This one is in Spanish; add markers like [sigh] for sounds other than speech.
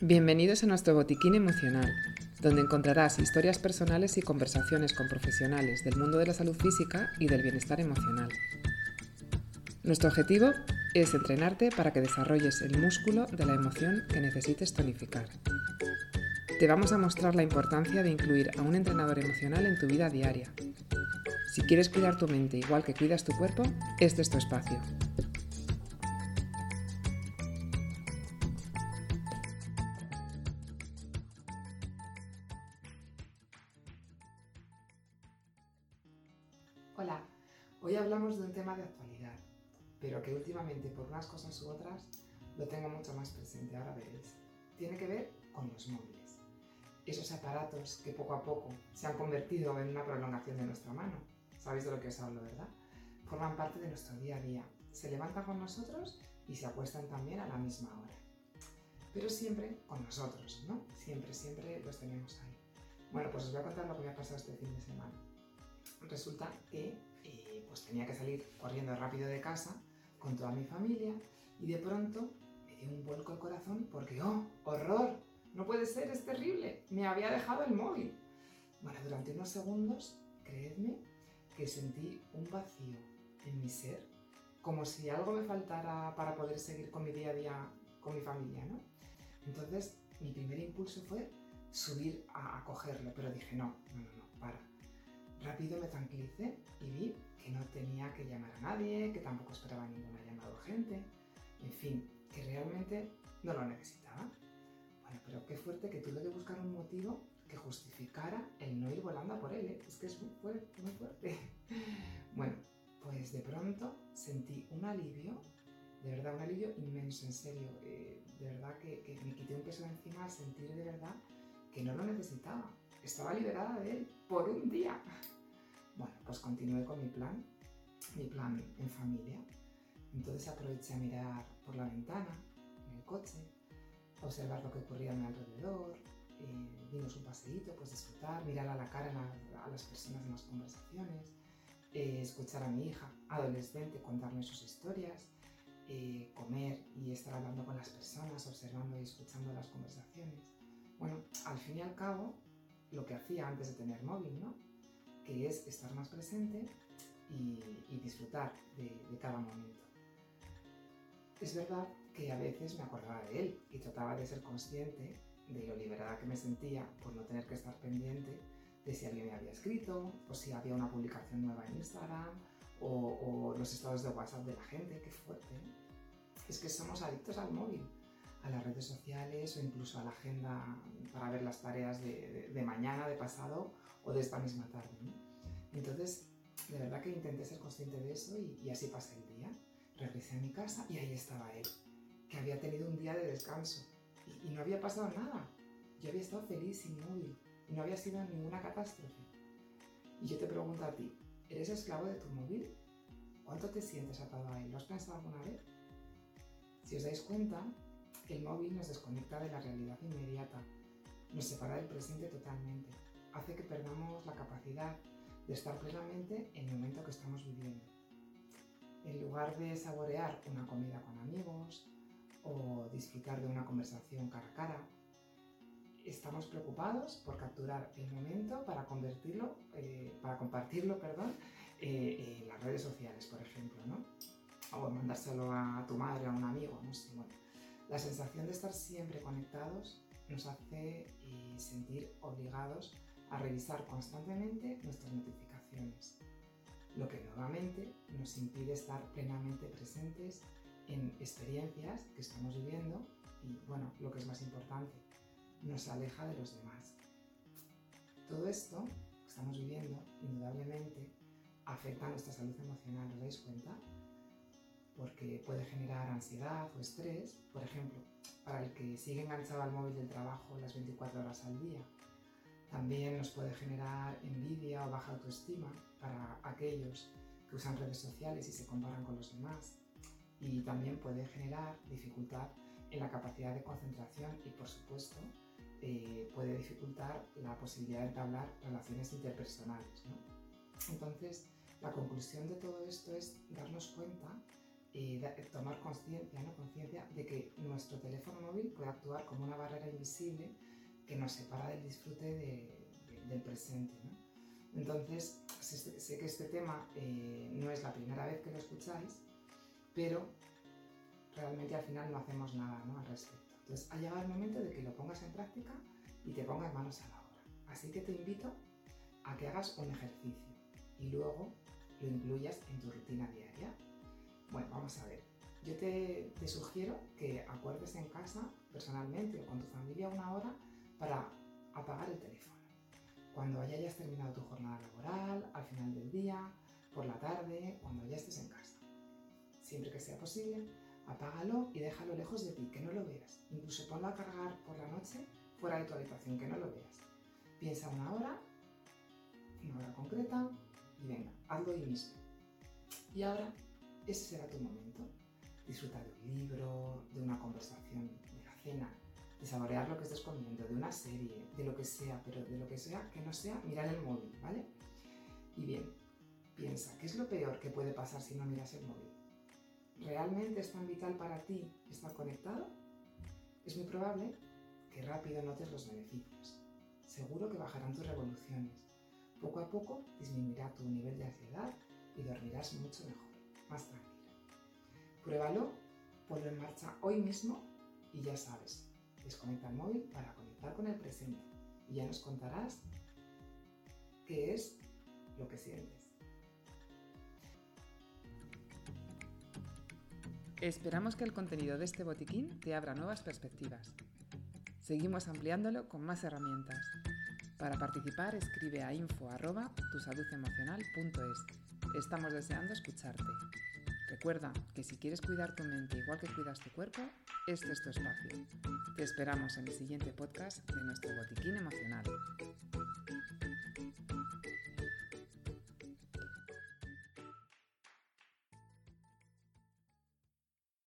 Bienvenidos a nuestro botiquín emocional, donde encontrarás historias personales y conversaciones con profesionales del mundo de la salud física y del bienestar emocional. Nuestro objetivo es entrenarte para que desarrolles el músculo de la emoción que necesites tonificar. Te vamos a mostrar la importancia de incluir a un entrenador emocional en tu vida diaria. Si quieres cuidar tu mente igual que cuidas tu cuerpo, este es tu espacio. Hola, hoy hablamos de un tema de actualidad, pero que últimamente por unas cosas u otras lo tengo mucho más presente, ahora veréis. Tiene que ver con los móviles. Esos aparatos que poco a poco se han convertido en una prolongación de nuestra mano. Sabéis de lo que os hablo, ¿verdad? Forman parte de nuestro día a día. Se levantan con nosotros y se acuestan también a la misma hora. Pero siempre con nosotros, ¿no? Siempre, siempre los tenemos ahí. Bueno, pues os voy a contar lo que me ha pasado este fin de semana resulta que eh, pues tenía que salir corriendo rápido de casa con toda mi familia y de pronto me dio un vuelco el corazón porque, ¡oh, horror! No puede ser, es terrible. Me había dejado el móvil. Bueno, durante unos segundos, creedme, que sentí un vacío en mi ser, como si algo me faltara para poder seguir con mi día a día con mi familia, ¿no? Entonces, mi primer impulso fue subir a, cogerlo, pero dije, no, no, no, no, para Rápido me tranquilicé y vi que no tenía que llamar a nadie, que tampoco esperaba ninguna llamada urgente, en fin, que realmente no lo necesitaba. Pero qué fuerte que tuve que buscar un motivo que justificara el no ir volando por él, ¿eh? es que es muy fuerte, muy fuerte. [laughs] bueno, pues de pronto sentí un alivio, de verdad un alivio inmenso, en serio, eh, de verdad que, que me quité un peso de encima al sentir de verdad que no lo necesitaba, estaba liberada de él por un día. [laughs] Bueno, pues continué con mi plan, mi plan en familia. Entonces aproveché a mirar por la ventana, en el coche, observar lo que ocurría a mi alrededor, eh, dimos un paseíto, pues disfrutar, mirar a la cara a, las personas en las conversaciones, eh, escuchar a mi hija adolescente contarme sus historias, eh, comer y estar hablando con las personas, observando y escuchando las conversaciones. Bueno, al fin y al cabo, lo que hacía antes de tener móvil, ¿no? Que es estar más presente y, disfrutar de, cada momento. Es verdad que a veces me acordaba de él y trataba de ser consciente de lo liberada que me sentía por no tener que estar pendiente de si alguien me había escrito o si había una publicación nueva en Instagram o, los estados de WhatsApp de la gente, qué fuerte. Es que somos adictos al móvil a las redes sociales o incluso a la agenda para ver las tareas de, mañana, de pasado o de esta misma tarde. Entonces, de verdad que intenté ser consciente de eso y, así pasé el día. Regresé a mi casa y ahí estaba él, que había tenido un día de descanso y, no había pasado nada. Yo había estado feliz sin móvil y no había sido ninguna catástrofe. Y yo te pregunto a ti, ¿eres esclavo de tu móvil? ¿Cuánto te sientes atado a él? ¿Lo has pensado alguna vez? Si os dais cuenta, el móvil nos desconecta de la realidad inmediata, nos separa del presente totalmente, hace que perdamos la capacidad de estar plenamente en el momento que estamos viviendo. En lugar de saborear una comida con amigos o disfrutar de una conversación cara a cara, estamos preocupados por capturar el momento para convertirlo, eh, para compartirlo, perdón, eh, en las redes sociales, por ejemplo, ¿no? O mandárselo a tu madre, a un amigo, no sé, bueno. La sensación de estar siempre conectados nos hace eh, sentir obligados a revisar constantemente nuestras notificaciones, lo que nuevamente nos impide estar plenamente presentes en experiencias que estamos viviendo y, bueno, lo que es más importante, nos aleja de los demás. Todo esto que estamos viviendo, indudablemente, afecta a nuestra salud emocional, ¿os dais cuenta? porque puede generar ansiedad o estrés, por ejemplo, para el que sigue enganchado al móvil del trabajo las 24 horas al día. También nos puede generar envidia o baja autoestima para aquellos que usan redes sociales y se comparan con los demás. Y también puede generar dificultad en la capacidad de concentración y, por supuesto, eh, puede dificultar la posibilidad de entablar relaciones interpersonales. Entonces, la conclusión de todo esto es darnos cuenta y tomar conciencia, ¿no? de que nuestro teléfono móvil puede actuar como una barrera invisible que nos separa del disfrute del presente. Entonces, sé, que este tema eh, no es la primera vez que lo escucháis, pero realmente al final no hacemos nada al respecto. Entonces, ha llegado el momento de que lo pongas en práctica y te pongas manos a la obra. Así que te invito a que hagas un ejercicio y luego lo incluyas en tu rutina diaria. Bueno, vamos a ver. Yo te, te sugiero que acuerdes en casa, personalmente o con tu familia, una hora para apagar el teléfono. Cuando ya hayas terminado tu jornada laboral, al final del día, por la tarde, cuando ya estés en casa. Siempre que sea posible, apágalo y déjalo lejos de ti, que no lo veas. Incluso ponlo a cargar por la noche fuera de tu habitación, que no lo veas. Piensa una hora, una hora concreta, y venga, hazlo hoy mismo. Y ahora, ese será tu momento. Disfruta de un libro, de una conversación, de la cena, de saborear lo que estés comiendo, de una serie, de lo que sea, pero de lo que sea que no sea mirar el móvil, ¿vale? Y bien, piensa, ¿qué es lo peor que puede pasar si no miras el móvil? ¿Realmente es tan vital para ti estar conectado? Es muy probable que rápido notes los beneficios. Seguro que bajarán tus revoluciones. Poco a poco disminuirá tu nivel de ansiedad y dormirás mucho mejor, más tranquilo. Pruébalo, ponlo en marcha hoy mismo y ya sabes, Desconecta el móvil para conectar con el presente y ya nos contarás qué es lo que sientes. Esperamos que el contenido de este botiquín te abra nuevas perspectivas. Seguimos ampliándolo con más herramientas. Para participar escribe a info@tusaludemocional.es. Estamos deseando escucharte. Recuerda que si quieres cuidar tu mente igual que cuidas tu cuerpo, este es tu espacio. Te esperamos en el siguiente podcast de nuestro botiquín emocional.